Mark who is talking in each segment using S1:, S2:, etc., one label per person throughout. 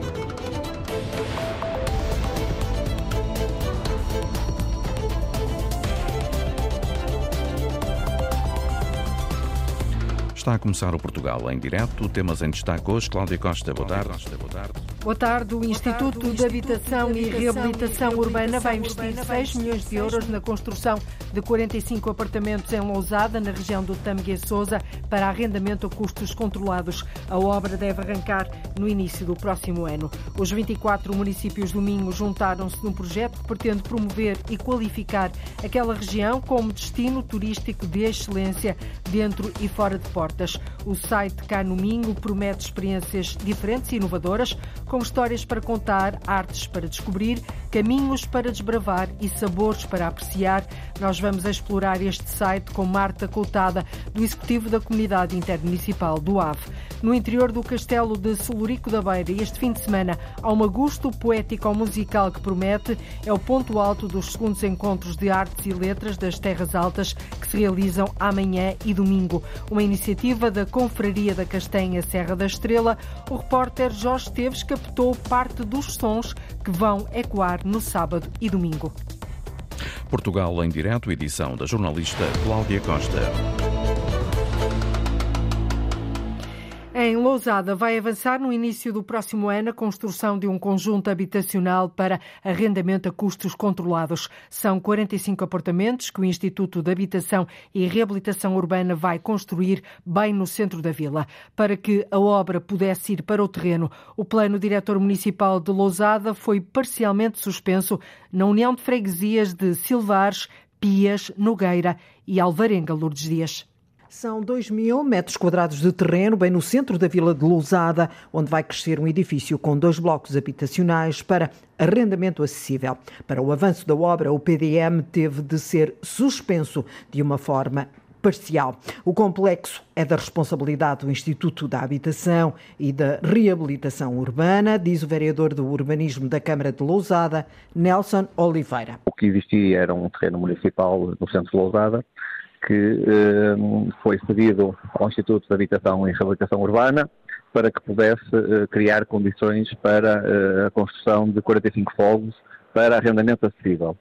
S1: thank you. Está a começar o Portugal em direto. Temas em destaque hoje. Cláudia Costa, boa tarde.
S2: Boa tarde. O Instituto de Habitação e Reabilitação Urbana vai investir 6 milhões de euros na construção de 45 apartamentos em Lousada, na região do Tamgue Souza, para arrendamento a custos controlados. A obra deve arrancar no início do próximo ano. Os 24 municípios do Minho juntaram-se num projeto que pretende promover e qualificar aquela região como destino turístico de excelência dentro e fora de portas. O site Cá no promete experiências diferentes e inovadoras, com histórias para contar, artes para descobrir, caminhos para desbravar e sabores para apreciar. Nós vamos explorar este site com Marta Coutada, do Executivo da Comunidade Intermunicipal do AVE. No interior do Castelo de Solurico da Beira, este fim de semana, há um agosto poético-musical que promete. É o ponto alto dos segundos encontros de artes e letras das Terras Altas que se realizam amanhã e domingo. Uma iniciativa da Confraria da Castanha Serra da Estrela. O repórter Jorge Esteves captou parte dos sons que vão ecoar no sábado e domingo.
S1: Portugal em direto, edição da jornalista Cláudia Costa.
S2: Lousada vai avançar no início do próximo ano a construção de um conjunto habitacional para arrendamento a custos controlados. São 45 apartamentos que o Instituto de Habitação e Reabilitação Urbana vai construir bem no centro da vila. Para que a obra pudesse ir para o terreno, o plano diretor municipal de Lousada foi parcialmente suspenso na União de Freguesias de Silvares, Pias, Nogueira e Alvarenga Lourdes Dias. São 2 mil metros quadrados de terreno, bem no centro da vila de Lousada, onde vai crescer um edifício com dois blocos habitacionais para arrendamento acessível. Para o avanço da obra, o PDM teve de ser suspenso de uma forma parcial. O complexo é da responsabilidade do Instituto da Habitação e da Reabilitação Urbana, diz o vereador do Urbanismo da Câmara de Lousada, Nelson Oliveira.
S3: O que existia era um terreno municipal no centro de Lousada, que eh, foi cedido ao Instituto de Habitação e Reabilitação Urbana para que pudesse eh, criar condições para eh, a construção de 45 fogos para arrendamento acessível.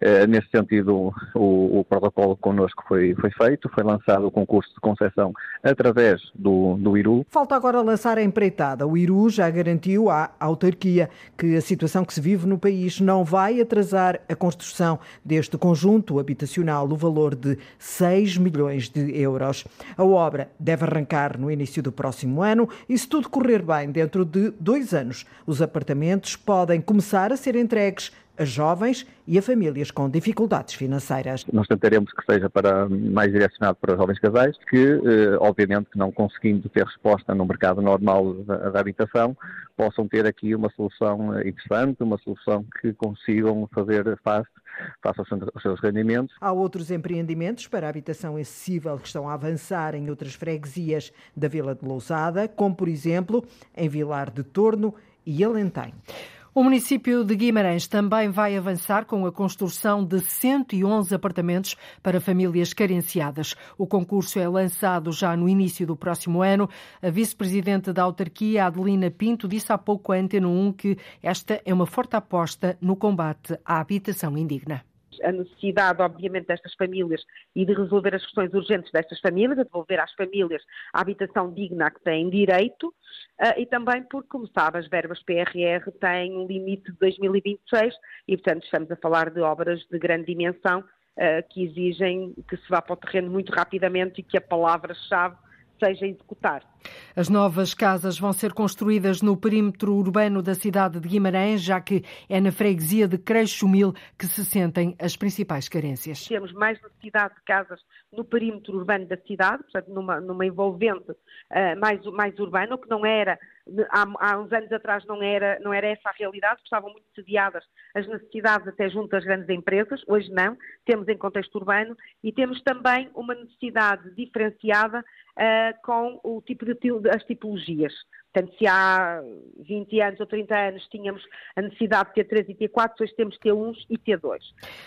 S3: Uh, nesse sentido, o, o, protocolo connosco foi, foi feito, foi lançado o concurso de concessão através do, do IRU.
S2: Falta agora lançar a empreitada. O IRU já garantiu à autarquia que a situação que se vive no país não vai atrasar a construção deste conjunto habitacional no valor de 6 milhões de euros. A obra deve arrancar no início do próximo ano e, se tudo correr bem, dentro de dois anos, os apartamentos podem começar a ser entregues a jovens e a famílias com dificuldades financeiras.
S3: Nós tentaremos que seja para, mais direcionado para jovens casais que, eh, obviamente, não conseguindo ter resposta no mercado normal da, da habitação, possam ter aqui uma solução eh, interessante, uma solução que consigam fazer face face aos seus rendimentos.
S2: Há outros empreendimentos para habitação acessível que estão a avançar em outras freguesias da Vila de Lousada, como por exemplo em Vilar de Torno e Alentém. O município de Guimarães também vai avançar com a construção de 111 apartamentos para famílias carenciadas. O concurso é lançado já no início do próximo ano. A vice-presidente da autarquia, Adelina Pinto, disse há pouco à Antena 1 que esta é uma forte aposta no combate à habitação indigna
S4: a necessidade, obviamente, destas famílias e de resolver as questões urgentes destas famílias, a devolver às famílias a habitação digna a que têm direito, Uh, e também porque, como sabe, as verbas PRR têm um limite de 2026 e, portanto, estamos a falar de obras de grande dimensão uh, que exigem que se vá para o terreno muito rapidamente e que a palavra-chave seja executar.
S2: As novas casas vão ser construídas no perímetro urbano da cidade de Guimarães, já que é na freguesia de Creixo-Mil que se sentem as principais carências.
S4: Temos mais necessidade de casas no perímetro urbano da cidade, portanto, numa, numa envolvente uh, mais, mais urbana, o que não era há, há, uns anos atrás não era, não era essa a realidade, estavam muito sediadas as necessidades até junto às grandes empresas, hoje não, temos em contexto urbano e temos também uma necessidade diferenciada uh, com o tipo de as tipologias. Portanto, se há 20 anos ou 30 anos tínhamos a necessidade de ter 3 e ter 4, hoje temos T1 e T2.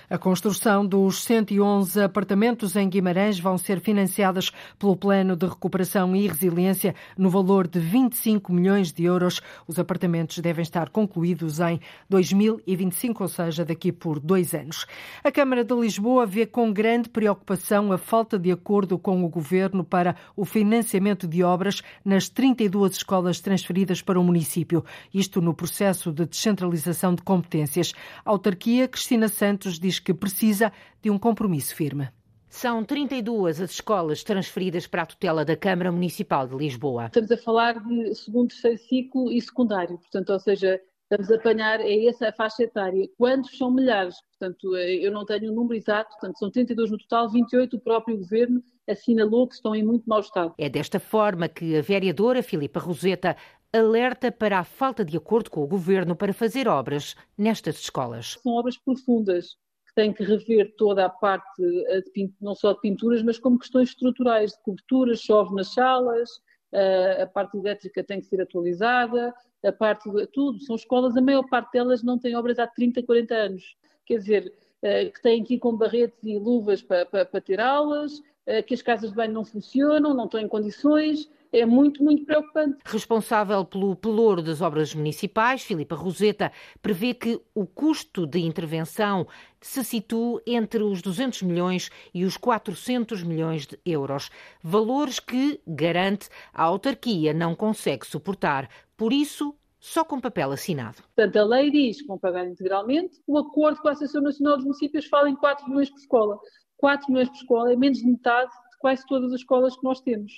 S2: A construção dos 111 apartamentos em Guimarães vão ser financiadas pelo Plano de Recuperação e Resiliência no valor de 25 milhões de euros. Os apartamentos devem estar concluídos em 2025, ou seja, daqui por dois anos. A Câmara de Lisboa vê com grande preocupação a falta de acordo com o Governo para o financiamento de obras nas 32 escolas transferidas para o município, isto no processo de descentralização de competências. A autarquia, Cristina Santos, diz que precisa de um compromisso firme.
S5: São 32 as escolas transferidas para a tutela da Câmara Municipal de Lisboa.
S6: Estamos a falar de segundo, terceiro ciclo e secundário, portanto, ou seja, estamos a apanhar é essa a faixa etária. Quantos são milhares? Portanto, eh, eu não tenho o um número exato, portanto, são 32 no total, 28 o próprio Governo assinalou que estão em muito mau estado.
S5: É desta forma que a vereadora Filipa Roseta alerta para a falta de acordo com o Governo para fazer obras nestas escolas.
S6: São obras profundas, que têm que rever toda a parte, eh, de, não só de pinturas, mas como questões estruturais, de coberturas, chove nas salas, eh, a parte elétrica tem que ser atualizada, a parte de tudo. São escolas, a maior parte delas não tem obras há 30, 40 anos. Quer dizer, eh, que têm que ir com barretes e luvas para, para, para ter aulas, que as casas de banho não funcionam, não estão em condições, é muito, muito preocupante.
S5: Responsável pelo pelouro das obras municipais, Filipa Roseta, prevê que o custo de intervenção se situa entre os 200 milhões e os 400 milhões de euros. Valores que, garante, a autarquia não consegue suportar. Por isso, só com papel assinado.
S6: Portanto, a lei diz que vão pagar integralmente, o acordo com a Associação Nacional dos Municípios fala em 4 milhões por escola. 4 milhões por escola é menos de metade de quase todas as escolas que nós temos.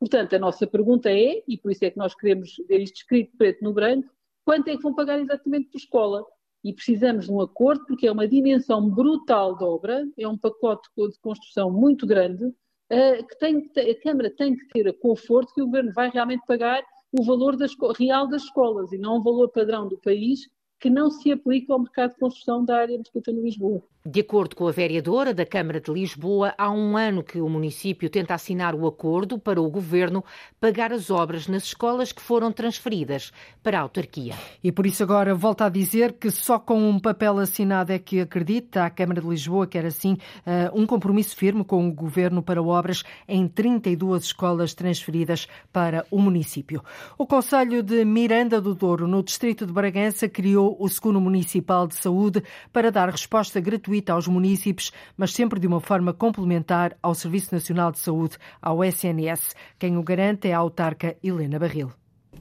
S6: Portanto, a nossa pergunta é, e por isso é que nós queremos ver isto escrito preto no branco, quanto é que vão pagar exatamente por escola? E precisamos de um acordo, porque é uma dimensão brutal de obra, é um pacote de construção muito grande, uh, que tem, a Câmara tem que ter a conforto que o Governo vai realmente pagar o valor real das escolas e não o valor padrão do país, que não se aplica ao mercado de construção da área metropolitana de Lisboa.
S5: De acordo com a vereadora da Câmara de Lisboa, há um ano que o município tenta assinar o acordo para o governo pagar as obras nas escolas que foram transferidas para a autarquia.
S2: E por isso agora volta a dizer que só com um papel assinado é que acredita a Câmara de Lisboa quer assim eh, um compromisso firme com o governo para obras em 32 escolas transferidas para o município. O Conselho de Miranda do Douro, no distrito de Bragança, criou o Segundo Municipal de Saúde para dar resposta gratuita aos municípios, mas sempre de uma forma complementar ao Serviço Nacional de Saúde, ao SNS. Quem o garante é a autarca Helena Barril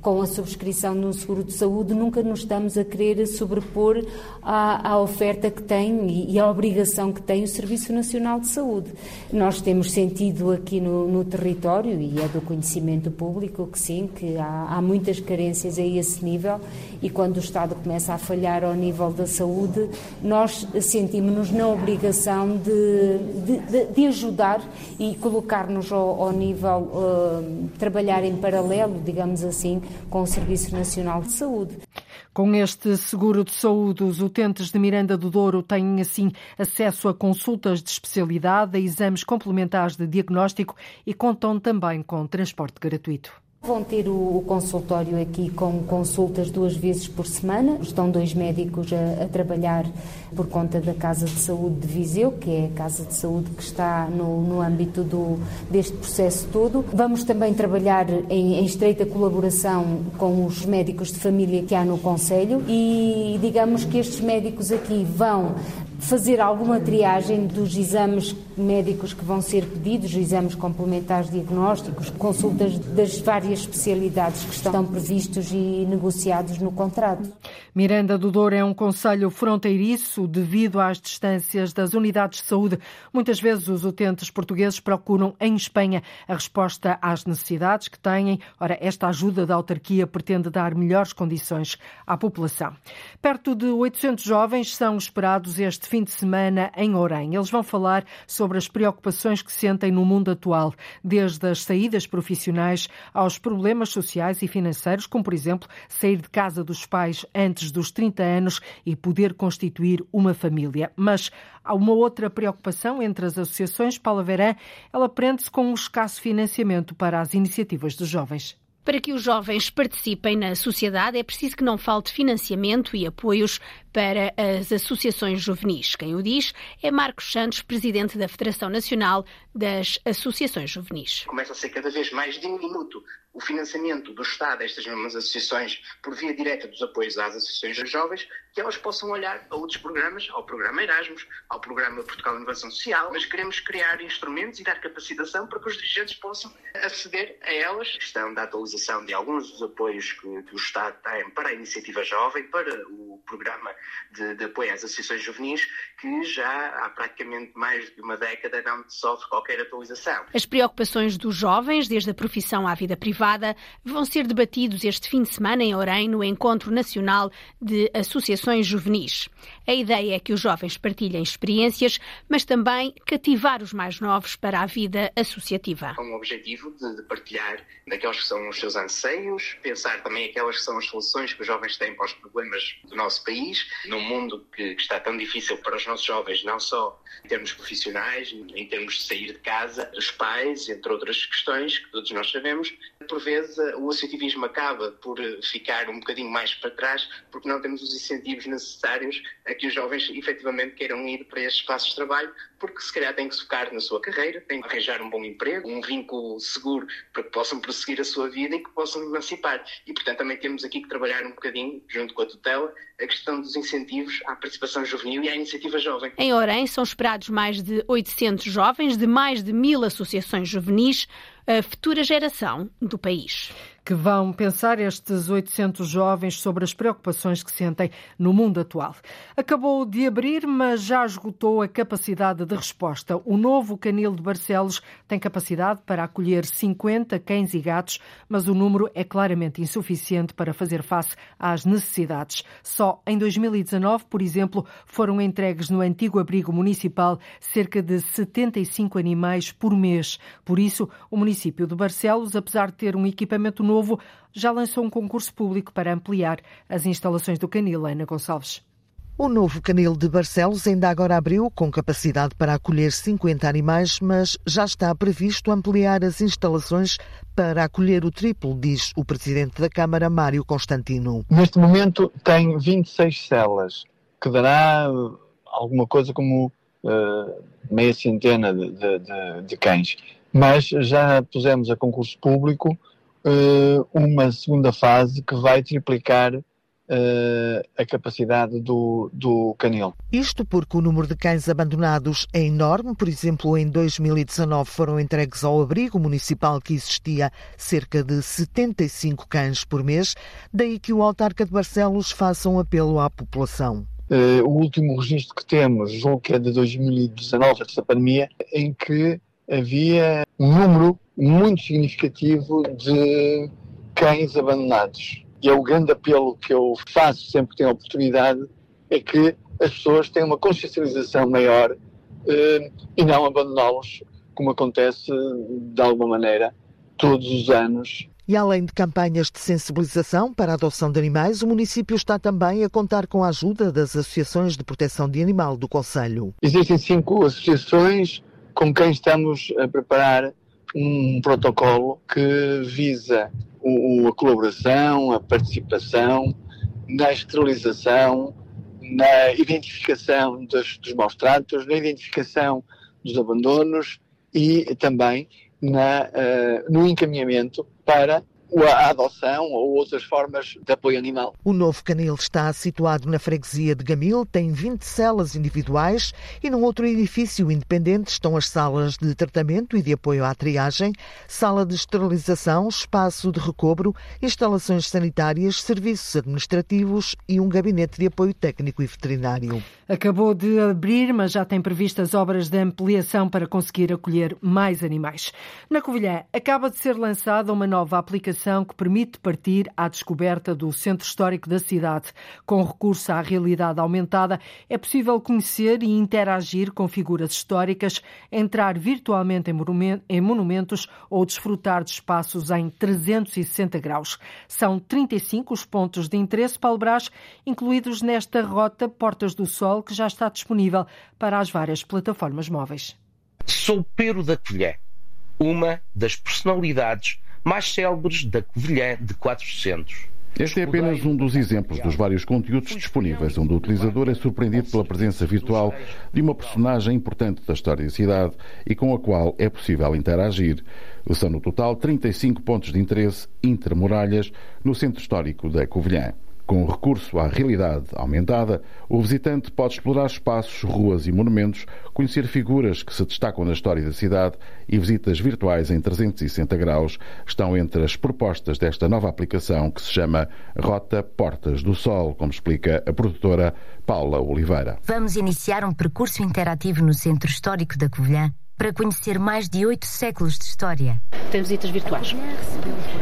S7: com a subscrição de um seguro de saúde, nunca nos estamos a querer sobrepor à, à oferta que tem e, à obrigação que tem o Serviço Nacional de Saúde. Nós temos sentido aqui no, no território, e é do conhecimento público, que sim, que há, há, muitas carências a esse nível e quando o Estado começa a falhar ao nível da saúde, nós sentimos-nos na obrigação de, de, de, ajudar e colocar-nos ao, ao nível, uh, trabalhar em paralelo, digamos assim, com o Serviço Nacional de Saúde.
S2: Com este seguro de saúde, os utentes de Miranda do Douro têm, assim, acesso a consultas de especialidade, a exames complementares de diagnóstico e contam também com transporte gratuito.
S7: Vão ter o, consultório aqui com consultas duas vezes por semana. Estão dois médicos a, a, trabalhar por conta da Casa de Saúde de Viseu, que é a Casa de Saúde que está no, no âmbito do, deste processo todo. Vamos também trabalhar em, em estreita colaboração com os médicos de família que há no Conselho e digamos que estes médicos aqui vão fazer alguma triagem dos exames médicos que vão ser pedidos, exames complementares diagnósticos, consultas das várias especialidades que estão previstos e negociados no contrato.
S2: Miranda do Douro é um conselho fronteiriço devido às distâncias das unidades de saúde. Muitas vezes os utentes portugueses procuram em Espanha a resposta às necessidades que têm. Ora, esta ajuda da autarquia pretende dar melhores condições à população. Perto de 800 jovens são esperados este fim de semana em Orem. Eles vão falar sobre as preocupações que sentem no mundo atual, desde as saídas profissionais aos problemas sociais e financeiros, como por exemplo sair de casa dos pais antes dos 30 anos e poder constituir uma família. Mas há uma outra preocupação entre as associações. Paula Verã, ela prende-se com um escasso financiamento para as iniciativas dos jovens.
S8: Para que os jovens participem na sociedade, é preciso que não falte financiamento e apoios para as associações juvenis. Quem o diz é Marcos Santos, presidente da Federação Nacional das Associações Juvenis.
S9: Começa a ser cada vez mais diminuto o financiamento do Estado a estas mesmas associações por via direta dos apoios às associações de jovens, que elas possam olhar a outros programas, ao programa Erasmus, ao programa Portugal Inovação Social, mas queremos criar instrumentos e dar capacitação para que os dirigentes possam aceder a elas. A questão da atualização de alguns dos apoios que, que o Estado tem para a iniciativa jovem, para o programa de, de apoio às associações juvenis, que já há praticamente mais de uma década não sofre qualquer atualização.
S8: As preocupações dos jovens, desde a profissão à vida privada, vão ser debatidos este fim de semana em Orem, no Encontro Nacional de Associações Juvenis. A ideia é que os jovens partilhem experiências, mas também cativar os mais novos para a vida associativa.
S9: Com o objetivo de, partilhar daqueles que são os seus anseios, pensar também aquelas que são as soluções que os jovens têm para os problemas do nosso país, num mundo que, está tão difícil para os nossos jovens, não só em termos profissionais, em termos de sair de casa, dos pais, entre outras questões que todos nós sabemos, por vezes o associativismo acaba por ficar um bocadinho mais para trás porque não temos os incentivos necessários a que os jovens efetivamente queiram ir para estes espaços de trabalho, porque se calhar têm que se focar na sua carreira, têm que arranjar um bom emprego, um vínculo seguro para que possam prosseguir a sua vida e que possam emancipar. E, portanto, também temos aqui que trabalhar um bocadinho, junto com a tutela, a questão dos incentivos à participação juvenil e à iniciativa jovem.
S8: Em Orem são esperados mais de 800 jovens de mais de mil associações juvenis, a futura geração do país
S2: que vão pensar estes 800 jovens sobre as preocupações que sentem no mundo atual. Acabou de abrir, mas já esgotou a capacidade de resposta. O novo canil de Barcelos tem capacidade para acolher 50 cães e gatos, mas o número é claramente insuficiente para fazer face às necessidades. Só em 2019, por exemplo, foram entregues no antigo abrigo municipal cerca de 75 animais por mês. Por isso, o município de Barcelos, apesar de ter um equipamento novo, Novo já lançou um concurso público para ampliar as instalações do canil, Ana Gonçalves.
S10: O novo canil de Barcelos ainda agora abriu, com capacidade para acolher 50 animais, mas já está previsto ampliar as instalações para acolher o triplo, diz o presidente da Câmara, Mário Constantino.
S11: Neste momento tem 26 celas, que dará alguma coisa como uh, meia centena de, de, de, de cães. Mas já pusemos a concurso público uh, uma segunda fase que vai triplicar uh, a capacidade do, do canil.
S10: Isto porque o número de cães abandonados é enorme. Por exemplo, em 2019 foram entregues ao abrigo municipal que existia cerca de 75 cães por mês. Daí que o autarca de Barcelos faça um apelo à população.
S11: Uh, o último registro que temos, julgo que é de 2019, antes da pandemia, em que havia um número muito significativo de cães abandonados. E é o grande apelo que eu faço sempre que tenho oportunidade, é que as pessoas tenham uma consciencialização maior eh, e não abandoná-los, como acontece de alguma maneira todos os anos
S10: e além de campanhas de sensibilização para a adoção de animais, o município está também a contar com a ajuda das associações de proteção de animal do Conselho.
S11: Existem cinco associações com quem estamos a preparar um protocolo que visa o, a colaboração, a participação na esterilização, na identificação dos, dos maus tratos, na identificação dos abandonos e também na, uh, no encaminhamento para a adoção ou outras formas de apoio animal.
S10: O novo canil está situado na freguesia de Gamil, tem 20 celas individuais e num outro edifício independente estão as salas de tratamento e de apoio à triagem, sala de esterilização, espaço de recobro, instalações sanitárias, serviços administrativos e um gabinete de apoio técnico e veterinário.
S2: Acabou de abrir, mas já tem previstas obras de ampliação para conseguir acolher mais animais. Na Covilhã, acaba de ser lançada uma nova aplicação que permite partir à descoberta do centro histórico da cidade. Com recurso à realidade aumentada, é possível conhecer e interagir com figuras históricas, entrar virtualmente em monumentos ou desfrutar de espaços em 360 graus. São 35 os pontos de interesse Paulo Brás, incluídos nesta rota Portas do Sol, que já está disponível para as várias plataformas móveis.
S12: Sou Pero da Colher, uma das personalidades mais célebres da Covilhã de 400.
S13: Este é apenas um dos exemplos dos vários conteúdos disponíveis, onde o utilizador é surpreendido pela presença virtual de uma personagem importante da história da cidade e com a qual é possível interagir. São no total 35 pontos de interesse intermuralhas no centro histórico da Covilhã. Com recurso à realidade aumentada, o visitante pode explorar espaços, ruas e monumentos, conhecer figuras que se destacam na história da cidade e visitas virtuais em 360 graus estão entre as propostas desta nova aplicação que se chama Rota Portas do Sol, como explica a produtora Paula Oliveira.
S14: Vamos iniciar um percurso interativo no Centro Histórico da Covilhã para conhecer mais de oito séculos de história.
S15: Tem visitas virtuais.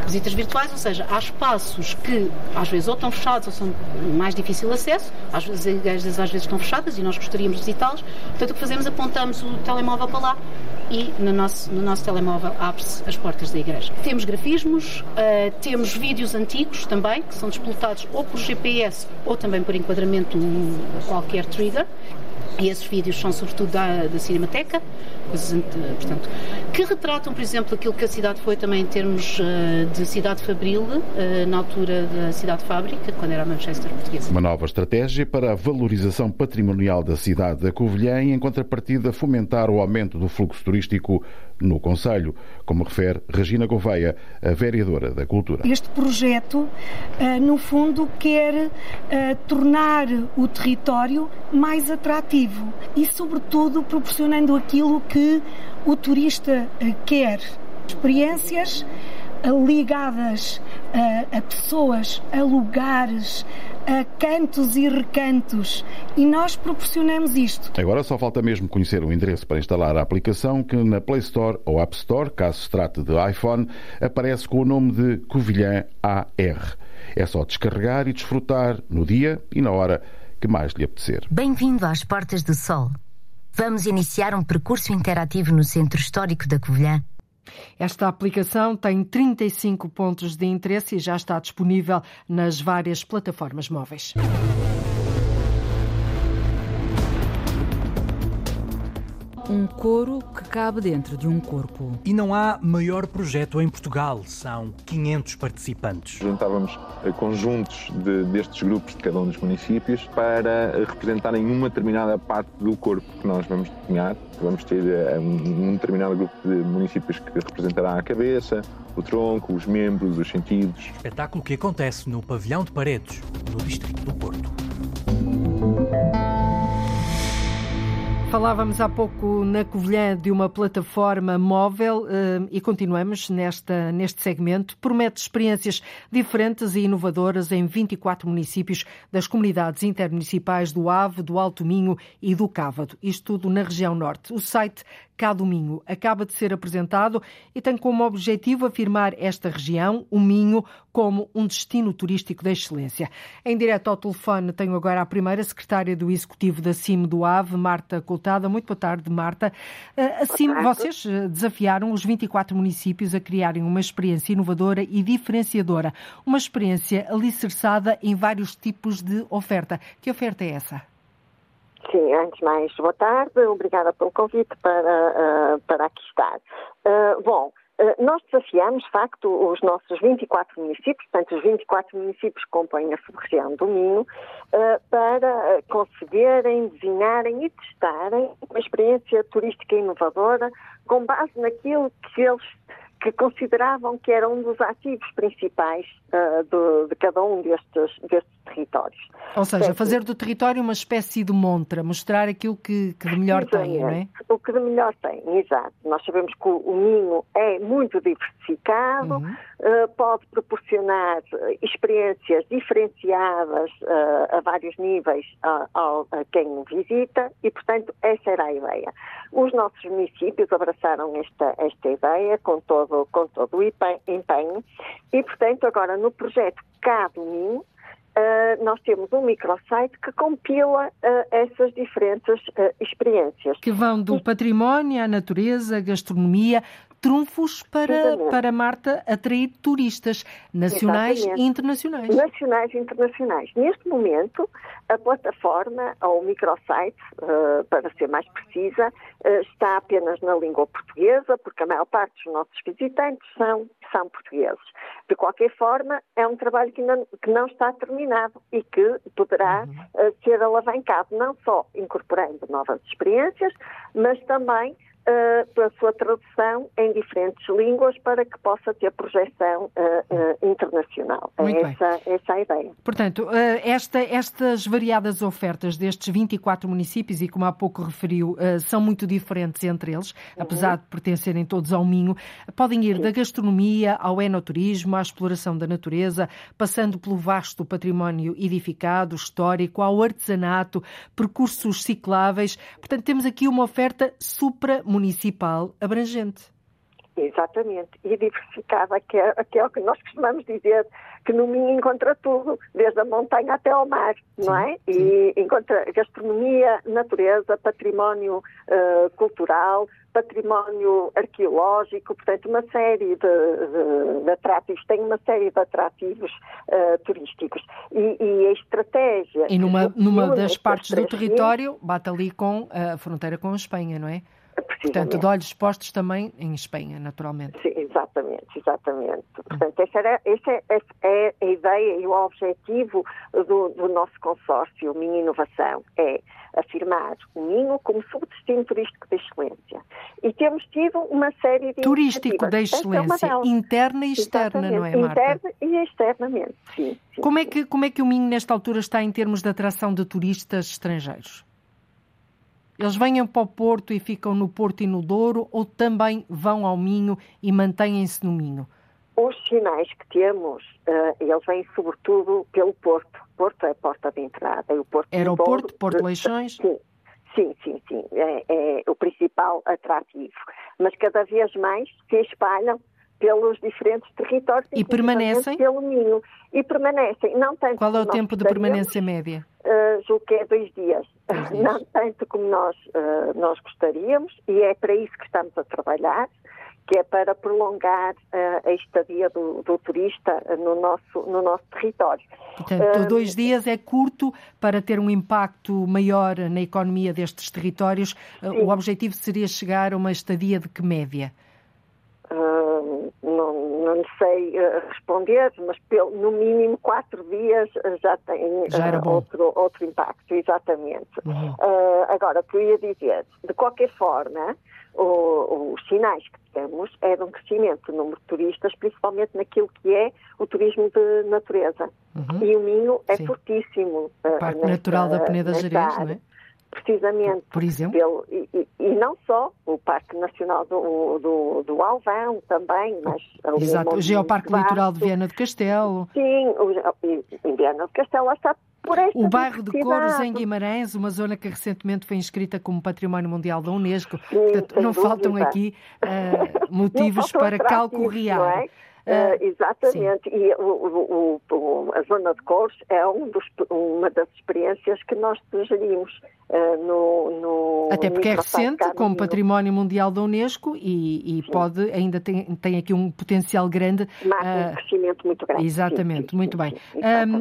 S15: Visitas virtuais, ou seja, há espaços que às vezes ou estão fechados ou são mais difícil acesso, às vezes às vezes estão fechadas e nós gostaríamos de visitá-los. Portanto, o que fazemos, apontamos o telemóvel para lá e no nosso, no nosso telemóvel abre-se as portas da igreja. Temos grafismos, uh, temos vídeos antigos também, que são explotados ou por GPS ou também por enquadramento em qualquer trigger. E esses vídeos são sobretudo da, da Cinemateca, coisas, portanto, que retratam, por exemplo, aquilo que a cidade foi também em termos uh, de cidade fabril, uh, na altura da cidade fábrica, quando era a Manchester portuguesa.
S13: Uma nova estratégia para a valorização patrimonial da cidade da Covilhã e, em contrapartida, fomentar o aumento do fluxo turístico no Conselho, como refere Regina Gouveia, a vereadora da Cultura.
S16: Este projeto, uh, no fundo, quer tornar o território mais atrativo e, sobretudo, proporcionando aquilo que o turista eh, quer. Experiências eh, ligadas a, a pessoas, a lugares, a cantos e recantos e nós proporcionamos isto.
S13: Agora só falta mesmo conhecer o endereço para instalar a aplicação que na Play Store ou App Store, caso se trate de iPhone, aparece com o nome de Covilhã AR. É só descarregar e desfrutar no dia e na hora que mais lhe apetecer.
S14: Bem-vindo às Portas do Sol. Vamos iniciar um percurso interativo no Centro Histórico da Covilhã.
S2: Esta aplicação tem 35 pontos de interesse e já está disponível nas várias plataformas móveis.
S17: Um coro que cabe dentro de um corpo.
S18: E não há maior projeto em Portugal, são 500 participantes.
S19: Juntávamos eh, conjuntos de, destes grupos de cada um dos municípios para representarem uma determinada parte do corpo que nós vamos desenhar. Vamos ter eh, um determinado grupo de municípios que representará a cabeça, o tronco, os membros, os sentidos.
S18: Espetáculo que acontece no Pavilhão de Paredes, no Distrito do Porto.
S2: Falávamos há pouco na Covilhã de uma plataforma móvel eh, e continuamos nesta, neste segmento. Promete experiências diferentes e inovadoras em 24 municípios das comunidades intermunicipais do Ave, do Alto Minho e do Cávado. Isto tudo na região norte. O site Cá Minho acaba de ser apresentado e tem como objetivo afirmar esta região, o Minho, como um destino turístico de excelência. Em direto ao telefone tenho agora a primeira secretária do Executivo da CIM do AVE, Marta Coutada. Muito boa tarde, Marta. A CIM, vocês eh, desafiaram os 24 municípios a criarem uma experiência inovadora e diferenciadora, uma experiência alicerçada em vários tipos de oferta. Que oferta é essa?
S20: Sim, antes mais, boa tarde, obrigada pelo convite para, uh, para aqui estar. Uh, bom, uh, nós desafiamos, de facto, os nossos 24 municípios, portanto, os 24 municípios que compõem a sub-região do Minho, para conceberem, desenharem e testarem uma experiência turística inovadora com base naquilo que eles que consideravam que era um dos ativos principais de, de, cada um destes, destes territórios.
S2: Ou seja, fazer do território uma espécie de montra, mostrar aquilo que, que de melhor tem, não é?
S20: O que de melhor tem, exato. Nós sabemos que o, o Minho é muito diversificado, uhum. uh, pode proporcionar experiências diferenciadas uh, a vários níveis a, a, a quem o visita e, portanto, essa era a ideia. Os nossos municípios abraçaram esta, esta ideia com todo, com todo o empenho e, portanto, agora no projeto Cá do Minho, Uh, nós temos um microsite que compila uh, essas diferentes uh, experiências.
S2: Que vão do património à natureza, gastronomia, trunfos para, para Marta atrair turistas nacionais
S20: Exatamente.
S2: e internacionais.
S20: Nacionais e internacionais. Neste momento, a plataforma, ou o microsite, uh, para ser mais precisa, uh, está apenas na língua portuguesa, porque a maior parte dos nossos visitantes são, são portugueses. De qualquer forma, é um trabalho que não, que não está terminado e que poderá uh, ser alavancado, não só incorporando novas experiências, mas também uh, pela sua tradução em diferentes línguas para que possa ter projeção uh, internacional.
S2: Muito
S20: é
S2: bem.
S20: essa, essa a ideia.
S2: Portanto, esta, estas variadas ofertas destes 24 municípios, e como há pouco referiu, são muito diferentes entre eles,
S20: Uhum.
S2: apesar de pertencerem todos ao Minho, podem ir da gastronomia ao enoturismo, à exploração da natureza, passando pelo vasto património edificado, histórico, ao artesanato, percursos cicláveis. Portanto, temos aqui uma oferta supramunicipal abrangente.
S20: Exatamente, e diversificada, que é, que é o que nós costumamos dizer, que no Minho encontra tudo, desde a montanha até ao mar, não é? E encontra gastronomia, natureza, património uh, cultural, património arqueológico, portanto, uma série de, de, de atrativos, tem uma série de atrativos uh, turísticos. E, e, a estratégia.
S2: E numa, numa das partes do território, bate ali com a fronteira com a Espanha, não é? Portanto, de olhos postos também em Espanha, naturalmente.
S20: Sim, exatamente, exatamente. Portanto, essa, era, essa é, é a ideia e o objetivo do, do nosso consórcio Minho Inovação, é afirmar o Minho como subdestino turístico de excelência. E temos tido uma série de
S2: Turístico de excelência, é interna e externa,
S20: exatamente,
S2: não é, Marta?
S20: Interna e externamente, sim. sim
S2: como. É que, como é que o Minho, nesta altura, está em termos de atração de turistas estrangeiros? Eles vêm para o Porto e ficam no Porto e no Douro ou também vão ao Minho e mantêm-se no Minho?
S20: Os sinais que temos, uh, eles vêm sobretudo pelo Porto. Porto é a porta de entrada. E o Porto
S2: Aeroporto,
S20: Douro,
S2: Porto Leixões?
S20: Sim, sim, sim. sim. É, é o principal atrativo. Mas cada vez mais se espalham pelos diferentes territórios
S2: e permanecem?
S20: pelo Minho e permanecem. Não tanto
S2: qual é o tempo de permanência média?
S20: uh, julgo que é dois dias,
S2: dois dias.
S20: não tanto como nós uh, nós gostaríamos e é para isso que estamos a trabalhar que é para prolongar uh, a estadia do, do, turista no nosso no nosso território.
S2: Portanto dois dias é curto para ter um impacto maior na economia destes territórios. O objetivo seria chegar a uma estadia de que média
S20: Uh, não, não sei uh, responder, mas pelo, no mínimo quatro dias uh, já tem
S2: já
S20: outro, outro impacto, exatamente.
S2: Uhum.
S20: agora, o que eu ia dizer, de qualquer forma, o, os sinais que temos é de um crescimento do número de turistas, principalmente naquilo que é o turismo de natureza.
S2: Uhum.
S20: E o Minho é
S2: Sim.
S20: fortíssimo.
S2: Parque nesta, Natural da Peneda Gerês, não é?
S20: Precisamente.
S2: Por exemplo?
S20: Pelo, e, e, e, não só o Parque Nacional do, do, do Alvão também mas
S2: exato o Geoparque Litoral de Viana do Castelo.
S20: Sim o, em Viana do Castelo está por esta
S2: o bairro de Couros em Guimarães uma zona que recentemente foi inscrita como Património Mundial da Unesco.
S20: Sim,
S2: portanto não
S20: dúvida.
S2: faltam aqui uh, motivos para calcorrear
S20: é? Uh, exatamente,
S2: sim.
S20: e o, o, o, a zona de Cores é um dos, uma das experiências que nós sugerimos uh, no, no,
S2: Até porque é recente, como património mundial da Unesco e, e pode, ainda tem, tem aqui um potencial grande.
S20: Marca uh, um crescimento muito grande.
S2: Exatamente,
S20: sim, sim,
S2: muito bem.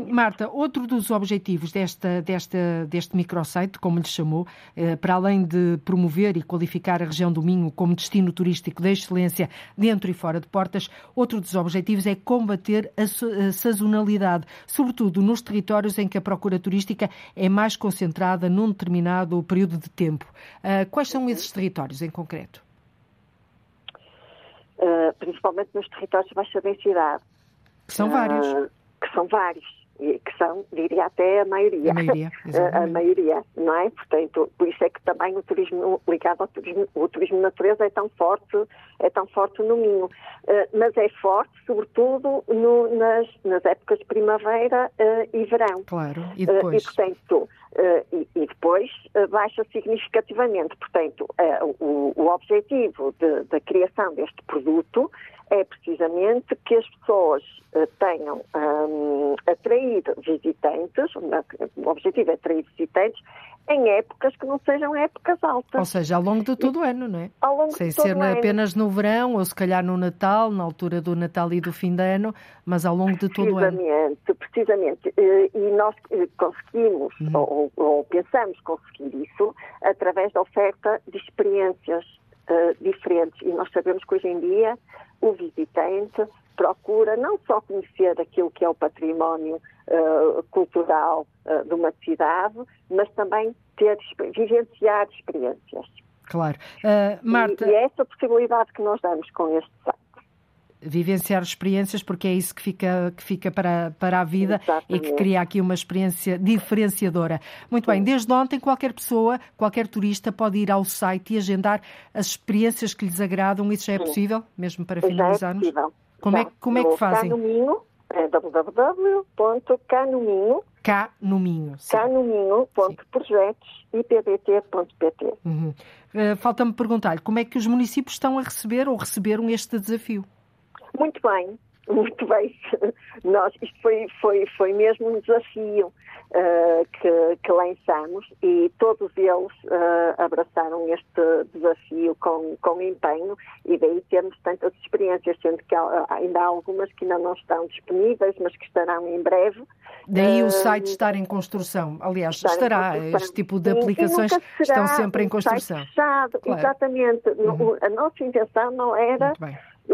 S2: Marta, outro dos objetivos desta, desta, deste microsite, como lhe chamou, eh, para além de promover e qualificar a região do Minho como destino turístico de excelência dentro e fora de portas, outro dos objetivos é combater a sazonalidade, sobretudo nos territórios em que a procura turística é mais concentrada num determinado período de tempo. Uh, quais são esses territórios em concreto?
S20: Uh, principalmente nos territórios de baixa densidade.
S2: Que são vários.
S20: Uh, que são vários. E que são, diria até a maioria.
S2: A maioria,
S20: a maioria, não é? Portanto, por isso é que também o turismo ligado ao turismo, o turismo de natureza é tão forte, é tão forte no Minho. Uh, mas é forte, sobretudo, no, nas, nas épocas de primavera uh, e verão.
S2: Claro, e depois?
S20: Uh, e, portanto, e, e, depois baixa significativamente. Portanto, o, o, objetivo da criação deste produto é precisamente que as pessoas tenham um, atraído visitantes, o objetivo é atrair visitantes em épocas que não sejam épocas altas.
S2: Ou seja, ao longo de todo o ano, não é?
S20: Ao longo
S2: Sem
S20: de todo
S2: ser
S20: ano.
S2: apenas no verão ou se calhar no Natal, na altura do Natal e do fim de ano, mas ao longo de todo o ano.
S20: Precisamente, precisamente. Eh, E nós eh, conseguimos,
S2: Uhum.
S20: ou, ou pensamos conseguir isso, através da oferta de experiências eh, diferentes. E nós sabemos que hoje em dia o visitante procura não só conhecer aquilo que é o património eh, cultural eh, de uma cidade, mas também ter, vivenciar experiências.
S2: Claro. Ah, Marta,
S20: E, e é essa possibilidade que nós damos com este site.
S2: Vivenciar experiências, porque é isso que fica, que fica para, para a vida e que cria aqui uma experiência diferenciadora. Muito bem, desde ontem qualquer pessoa, qualquer turista pode ir ao site e agendar as experiências que lhes agradam. Isso já é
S20: Sim.
S2: possível, mesmo para
S20: Já é
S2: finalizarmos?
S20: possível.
S2: Como, é, como é que
S20: No
S2: fazem?
S20: Canuminho, é www.canuminho,
S2: Cá no Minho. sim.
S20: canuminho.projetos.ipbt.pt.
S2: Uhum. Ah, Falta-me perguntar-lhe como é que os municípios estão a receber ou receberam este desafio?
S20: Muito bem, muito bem. Nós, isto foi, foi, foi mesmo um desafio eh, que, que lançamos e todos eles eh, abraçaram este desafio com, com empenho e daí temos tantas experiências, sendo que há- ainda há algumas que ainda não estão disponíveis, mas que estarão em breve.
S2: Daí o
S20: Eh,
S2: site estar em construção. Aliás, estará.
S20: construção.
S2: Este tipo de aplicações estão sempre em construção.
S20: fechado,
S2: Claro.
S20: Exatamente. No- A nossa intenção não era.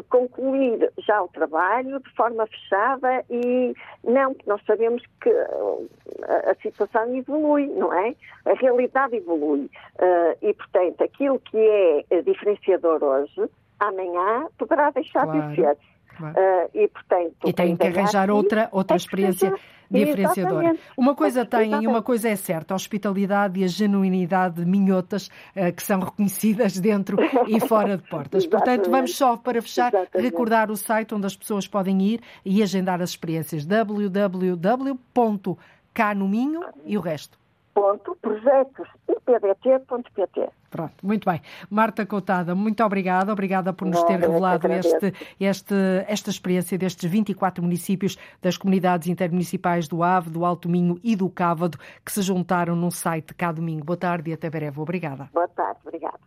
S20: Concluir já o trabalho de forma fechada e não, porque nós sabemos que uh, a, a situação evolui, não é? A realidade evolui. Uh, e, portanto, aquilo que é eh, diferenciador hoje, amanhã poderá deixar
S2: Claro,
S20: de ser.
S2: claro.
S20: Uh, e, portanto,
S2: E tem que arranjar outra, outra
S20: é que
S2: experiência
S20: seja-
S2: diferenciadora.
S20: Exatamente.
S2: Uma coisa tem e uma coisa é certa, a hospitalidade e a genuinidade de minhotas eh, que são reconhecidas dentro e fora de portas. Portanto, vamos só para fechar
S20: Exatamente.
S2: recordar o site onde as pessoas podem ir e agendar as experiências www.canominho e o resto.
S20: Ponto, projetos, ipdt.pt.
S2: Pronto, muito bem. Marta Coutada, muito obrigada. Obrigada por nos
S20: Nada,
S2: ter revelado este, este, esta experiência destes 24 municípios das comunidades intermunicipais do Ave, do Alto Minho e do Cávado que se juntaram num site cá domingo. Boa tarde e até breve. Obrigada.
S20: Boa tarde, obrigada.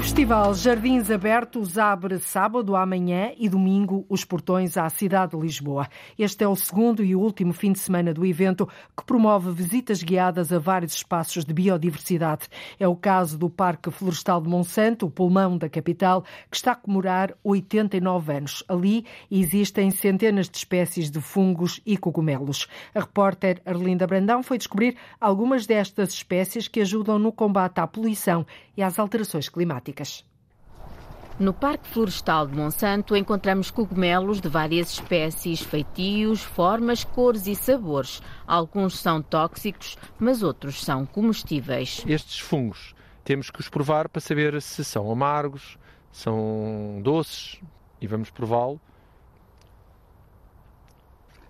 S2: O Festival Jardins Abertos abre sábado, amanhã e domingo os portões à cidade de Lisboa. Este é o segundo e último fim de semana do evento que promove visitas guiadas a vários espaços de biodiversidade. É o caso do Parque Florestal de Monsanto, o pulmão da capital, que está a comemorar 89 anos. Ali existem centenas de espécies de fungos e cogumelos. A repórter Arlinda Brandão foi descobrir algumas destas espécies que ajudam no combate à poluição e às alterações climáticas.
S5: No Parque Florestal de Monsanto encontramos cogumelos de várias espécies, feitios, formas, cores e sabores. Alguns são tóxicos, mas outros são comestíveis.
S21: Estes fungos temos que os provar para saber se são amargos, são doces e vamos prová-lo.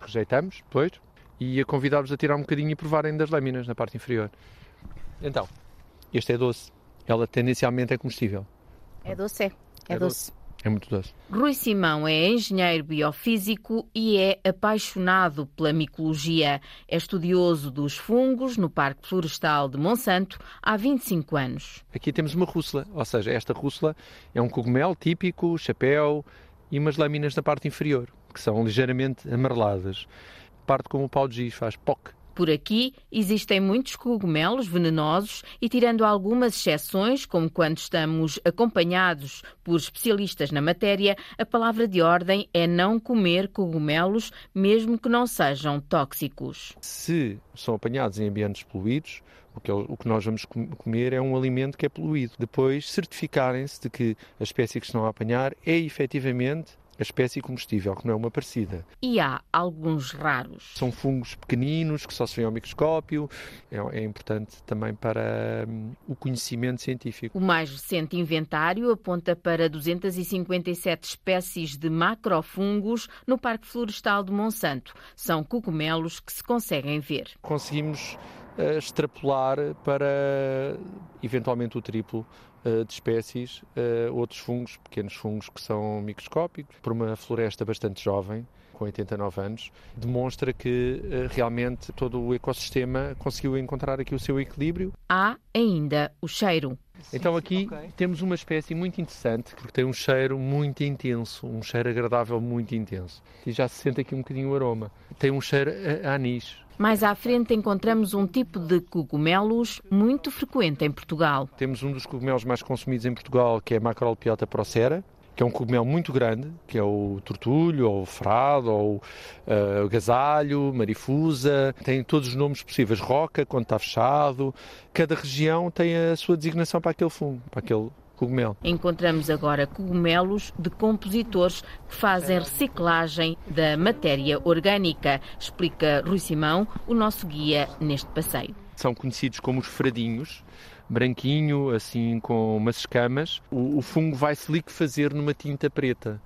S21: Rejeitamos depois e a convidar-vos a tirar um bocadinho e provarem das lâminas na parte inferior. Então, este é doce. Ela tendencialmente é comestível.
S5: É doce, é. É, doce.
S21: É muito doce.
S5: Rui Simão é engenheiro biofísico e é apaixonado pela micologia. É estudioso dos fungos no Parque Florestal de Monsanto há 25 anos.
S21: Aqui temos uma rússula, ou seja, esta rússula é um cogumelo típico, chapéu e umas lâminas na parte inferior, que são ligeiramente amareladas. Parte como o pau de giz, faz POC.
S5: Por aqui existem muitos cogumelos venenosos e, tirando algumas exceções, como quando estamos acompanhados por especialistas na matéria, a palavra de ordem é não comer cogumelos, mesmo que não sejam tóxicos.
S21: Se são apanhados em ambientes poluídos, o que, é o que nós vamos com- comer é um alimento que é poluído. Depois, certificarem-se de que a espécie que estão a apanhar é efetivamente a espécie comestível, que não é uma parecida.
S5: E há alguns raros.
S21: São fungos pequeninos que só se vêem ao microscópio. É, é importante também para hum, o conhecimento científico.
S5: O mais recente inventário aponta para 257 espécies de macrofungos no Parque Florestal de Monsanto. São cogumelos que se conseguem ver.
S21: Conseguimos eh, extrapolar para eventualmente o triplo de espécies, eh, outros fungos, pequenos fungos que são microscópicos, por uma floresta bastante jovem, com 89 anos, demonstra que uh, realmente todo o ecossistema conseguiu encontrar aqui o seu equilíbrio.
S5: Há ainda o cheiro.
S21: Então aqui okay. temos uma espécie muito interessante, porque tem um cheiro muito intenso, um cheiro agradável muito intenso. E já se sente aqui um bocadinho o aroma. Tem um cheiro a anis.
S5: Mais à frente encontramos um tipo de cogumelos muito frequente em Portugal.
S21: Temos um dos cogumelos mais consumidos em Portugal, que é a Macrolepiota procera, que é um cogumelo muito grande, que é o tortulho, ou o frado, ou uh, o gasalho, marifusa, tem todos os nomes possíveis, roca, quando está fechado. Cada região tem a sua designação para aquele fungo, para aquele cogumelo.
S5: Encontramos agora cogumelos de compositores que fazem reciclagem da matéria orgânica, explica Rui Simão, o nosso guia neste passeio.
S21: São conhecidos como os fradinhos, branquinho, assim com umas escamas, o, o fungo vai se liquefazer numa tinta preta.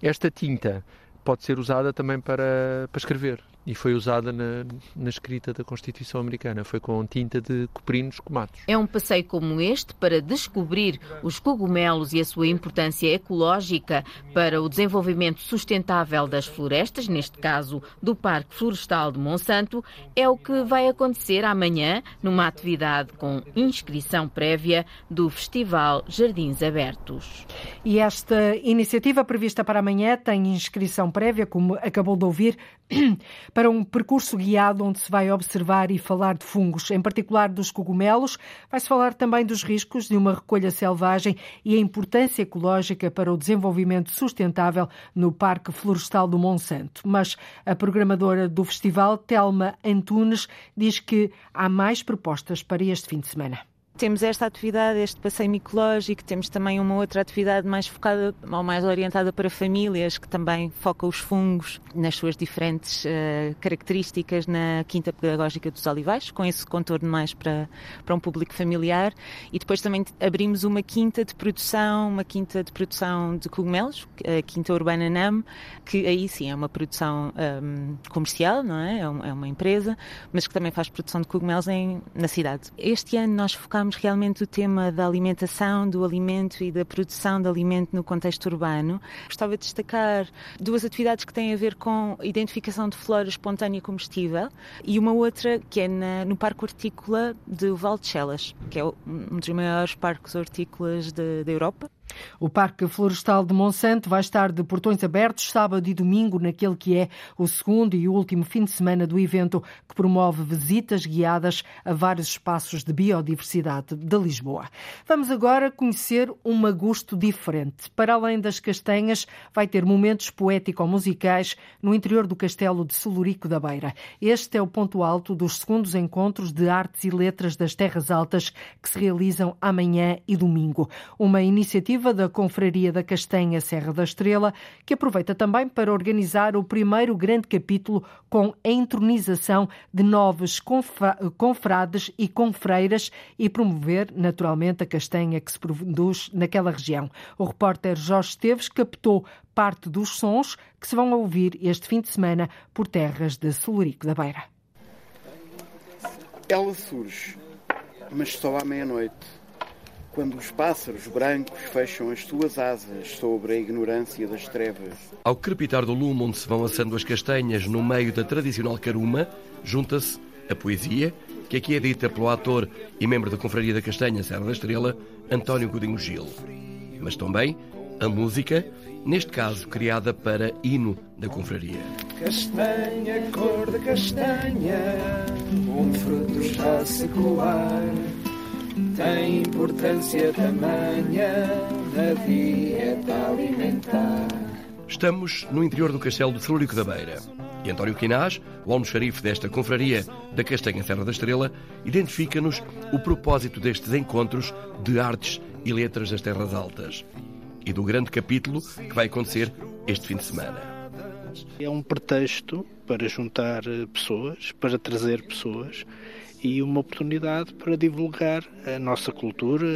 S21: Esta tinta pode ser usada também para, para escrever e foi usada na, na, escrita da Constituição Americana. Foi com tinta de coprinos comatos.
S5: É um passeio como este para descobrir os cogumelos e a sua importância ecológica para o desenvolvimento sustentável das florestas, neste caso do Parque Florestal de Monsanto, é o que vai acontecer amanhã numa atividade com inscrição prévia do Festival Jardins Abertos.
S2: E esta iniciativa prevista para amanhã tem inscrição prévia, como acabou de ouvir, para um percurso guiado onde se vai observar e falar de fungos, em particular dos cogumelos. Vai-se falar também dos riscos de uma recolha selvagem e a importância ecológica para o desenvolvimento sustentável no Parque Florestal do Monsanto. Mas a programadora do festival, Telma Antunes, diz que há mais propostas para este fim de semana.
S22: Temos esta atividade, este passeio micológico, temos também uma outra atividade mais focada ou mais orientada para famílias, que também foca os fungos nas suas diferentes uh, características na Quinta Pedagógica dos Olivais, com esse contorno mais para, para um público familiar. E depois também abrimos uma quinta de produção, uma quinta de produção de cogumelos, a Quinta Urbana NAM, que aí sim é uma produção um, comercial, não é? É, é uma empresa, mas que também faz produção de cogumelos em, na cidade. Este ano nós focamos realmente o tema da alimentação, do alimento e da produção de alimento no contexto urbano. Gostava de destacar duas atividades que têm a ver com identificação de flora espontânea comestível e uma outra que é na, no Parque Hortícola de Valdechelas, que é um dos maiores parques hortícolas da Europa.
S2: O Parque Florestal de Monsanto vai estar de portões abertos sábado e domingo, naquele que é o segundo e último fim de semana do evento, que promove visitas guiadas a vários espaços de biodiversidade de Lisboa. Vamos agora conhecer um magusto diferente. Para além das castanhas, vai ter momentos poético-musicais no interior do Castelo de Celurico da Beira. Este é o ponto alto dos segundos encontros de artes e letras das Terras Altas que se realizam amanhã e domingo. Uma iniciativa iniciativa da Confraria da Castanha Serra da Estrela, que aproveita também para organizar o primeiro grande capítulo com a entronização de novos confrades e confreiras e promover, naturalmente, a castanha que se produz naquela região. O repórter Jorge Esteves captou parte dos sons que se vão ouvir este fim de semana por terras de Solurico da Beira.
S23: Ela surge, mas só à meia-noite quando os pássaros brancos fecham as suas asas sobre a ignorância das trevas.
S24: Ao crepitar do lume onde se vão assando as castanhas no meio da tradicional caruma, junta-se a poesia, que aqui é dita pelo ator e membro da Confraria da Castanha Serra da Estrela, António Godinho Gil. Mas também a música, neste caso criada para hino da confraria.
S25: Castanha, cor de castanha, um fruto está a circular tem importância tamanha na dieta alimentar.
S24: Estamos no interior do castelo de Celúrico da Beira. E António Quinás, o almoxarife desta confraria da Castanha Serra da Estrela, identifica-nos o propósito destes encontros de artes e letras das Terras Altas e do grande capítulo que vai acontecer este fim de semana.
S23: É um pretexto para juntar pessoas, para trazer pessoas e uma oportunidade para divulgar a nossa cultura.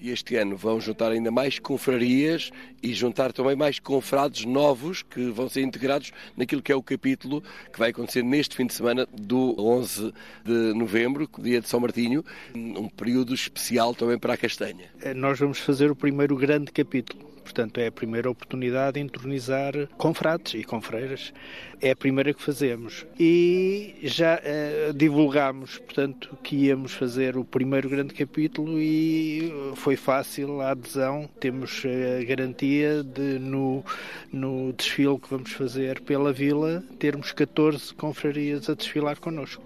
S24: E este ano vão juntar ainda mais confrarias e juntar também mais confrados novos que vão ser integrados naquilo que é o capítulo que vai acontecer neste fim de semana do 11 de novembro, dia de São Martinho, um período especial também para a castanha.
S23: Eh, nós vamos fazer o primeiro grande capítulo portanto é a primeira oportunidade de entronizar confrades e confreiras. É a primeira que fazemos. E já eh, divulgámos, portanto, que íamos fazer o primeiro grande capítulo e foi fácil a adesão. Temos a garantia de no, no desfile que vamos fazer pela vila termos 14 confrarias a desfilar connosco.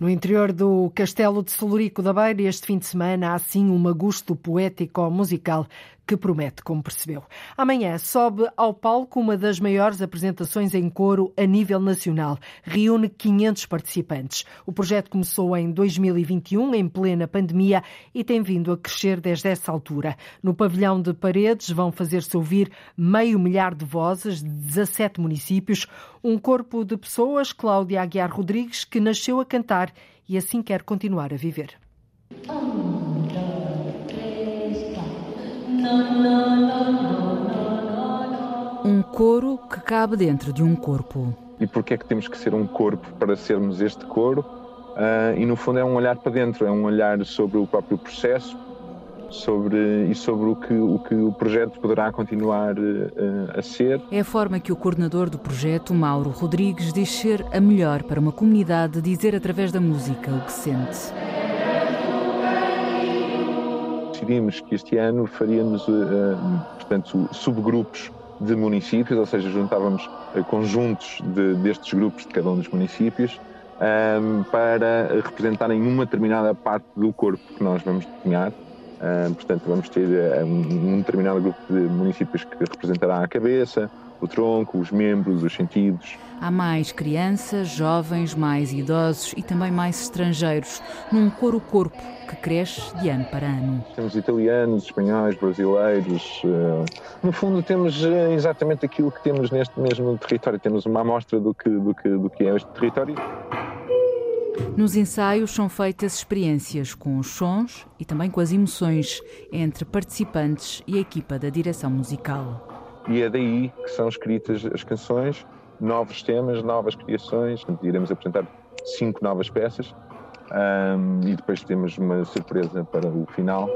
S2: No interior do Castelo de Solurico da Beira, este fim de semana, há sim um agosto poético-musical que promete, como percebeu. Amanhã sobe ao palco uma das maiores apresentações em coro a nível nacional. Reúne 500 participantes. O projeto começou em 2021, em plena pandemia, e tem vindo a crescer desde essa altura. No pavilhão de Paredes vão fazer-se ouvir meio milhar de vozes de 17 municípios, um corpo de pessoas, Cláudia Aguiar Rodrigues, que nasceu a cantar e assim quer continuar a viver.
S17: Um coro que cabe dentro de um corpo.
S19: E porquê é que temos que ser um corpo para sermos este coro? Uh, e no fundo é um olhar para dentro, é um olhar sobre o próprio processo sobre, e sobre o que, o que o projeto poderá continuar uh, a ser.
S17: É a forma que o coordenador do projeto, Mauro Rodrigues, diz ser a melhor para uma comunidade dizer através da música o que sente
S19: decidimos que este ano faríamos, uh, portanto, subgrupos de municípios, ou seja, juntávamos uh, conjuntos de, destes grupos de cada um dos municípios um, para representarem uma determinada parte do corpo que nós vamos desenhar. Um, portanto, vamos ter um determinado grupo de municípios que representará a cabeça, o tronco, os membros, os sentidos.
S17: Há mais crianças, jovens, mais idosos e também mais estrangeiros, num coro-corpo que cresce de ano para ano.
S19: Temos italianos, espanhóis, brasileiros. Eh, no fundo, temos eh, exatamente aquilo que temos neste mesmo território. Temos uma amostra do que, do que, do que é este território.
S17: Nos ensaios são feitas experiências com os sons e também com as emoções entre participantes e a equipa da direção musical
S19: e é daí que são escritas as canções, novos temas, novas criações. Iremos apresentar cinco novas peças um, e depois temos uma surpresa para o final.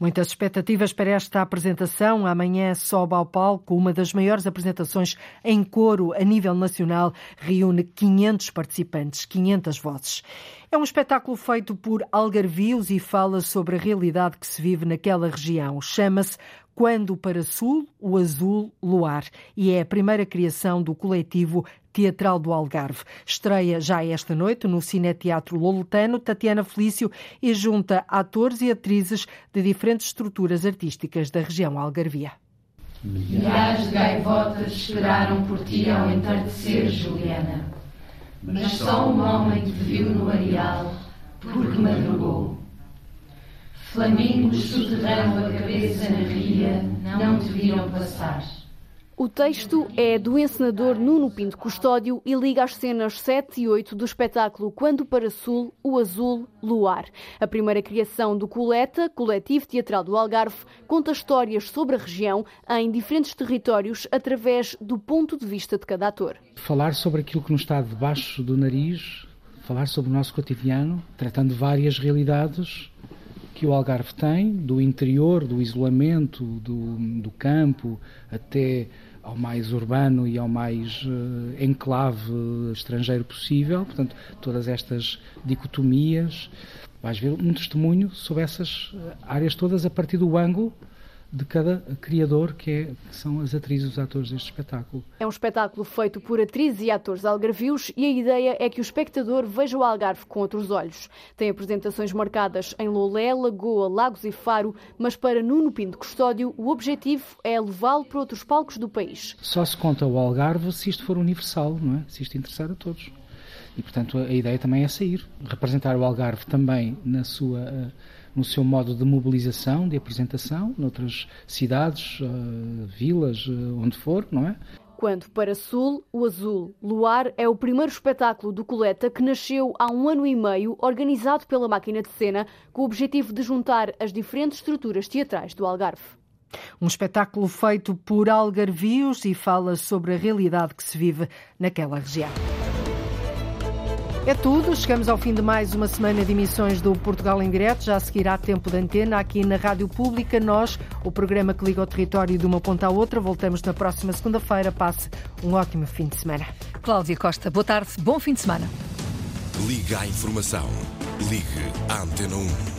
S2: Muitas expectativas para esta apresentação. Amanhã sobe ao palco uma das maiores apresentações em coro a nível nacional. Reúne 500 participantes, 500 vozes. É um espetáculo feito por algarvios e fala sobre a realidade que se vive naquela região. Chama-se quando para Sul, o Azul Luar, e é a primeira criação do coletivo Teatral do Algarve. Estreia já esta noite no Cineteatro Loletano Tatiana Felício e junta atores e atrizes de diferentes estruturas artísticas da região algarvia.
S26: Milhares de gaivotas esperaram por ti ao entardecer, Juliana. Mas só um homem te viu no areal, porque madrugou. Flamingos soterrando a cabeça na ria, não te viram passar.
S27: O texto é do encenador Nuno Pinto Custódio e liga as cenas 7 e 8 do espetáculo Quando para Sul, o Azul Luar. A primeira criação do Coleta, Coletivo Teatral do Algarve, conta histórias sobre a região em diferentes territórios através do ponto de vista de cada ator.
S28: Falar sobre aquilo que nos está debaixo do nariz, falar sobre o nosso cotidiano, tratando várias realidades que o Algarve tem, do interior, do isolamento, do, do campo, até ao mais urbano e ao mais uh, enclave estrangeiro possível. Portanto, todas estas dicotomias. Vais ver um testemunho sobre essas eh, áreas todas a partir do ângulo de cada criador, que, é, que são as atrizes e os atores deste espetáculo.
S27: É um espetáculo feito por atrizes e atores algarvios e a ideia é que o espectador veja o Algarve com outros olhos. Tem apresentações marcadas em Lolé, Lagoa, Lagos e Faro, mas para Nuno Pinto Custódio o objetivo é levá-lo para outros palcos do país.
S28: Só se conta o Algarve se isto for universal, não é? Se isto interessar a todos. E, portanto, a ideia também é sair, representar o Algarve também na sua uh, no seu modo de mobilização, de apresentação, noutras cidades, uh, vilas, uh, onde for, não é?
S27: Quando para Sul, o Azul Luar é o primeiro espetáculo do Coleta que nasceu há um ano e meio, organizado pela máquina de cena, com o objetivo de juntar as diferentes estruturas teatrais do Algarve.
S2: Um espetáculo feito por algarvios e fala sobre a realidade que se vive naquela região. É tudo, chegamos ao fim de mais uma semana de emissões do Portugal em Direto. Já seguirá tempo de antena aqui na Rádio Pública. Nós, o programa que liga o território de uma ponta à outra, voltamos na próxima segunda-feira. Passe um ótimo fim de semana.
S29: Cláudia Costa, boa tarde, bom fim de semana.
S30: Liga à informação. Ligue à Antena 1.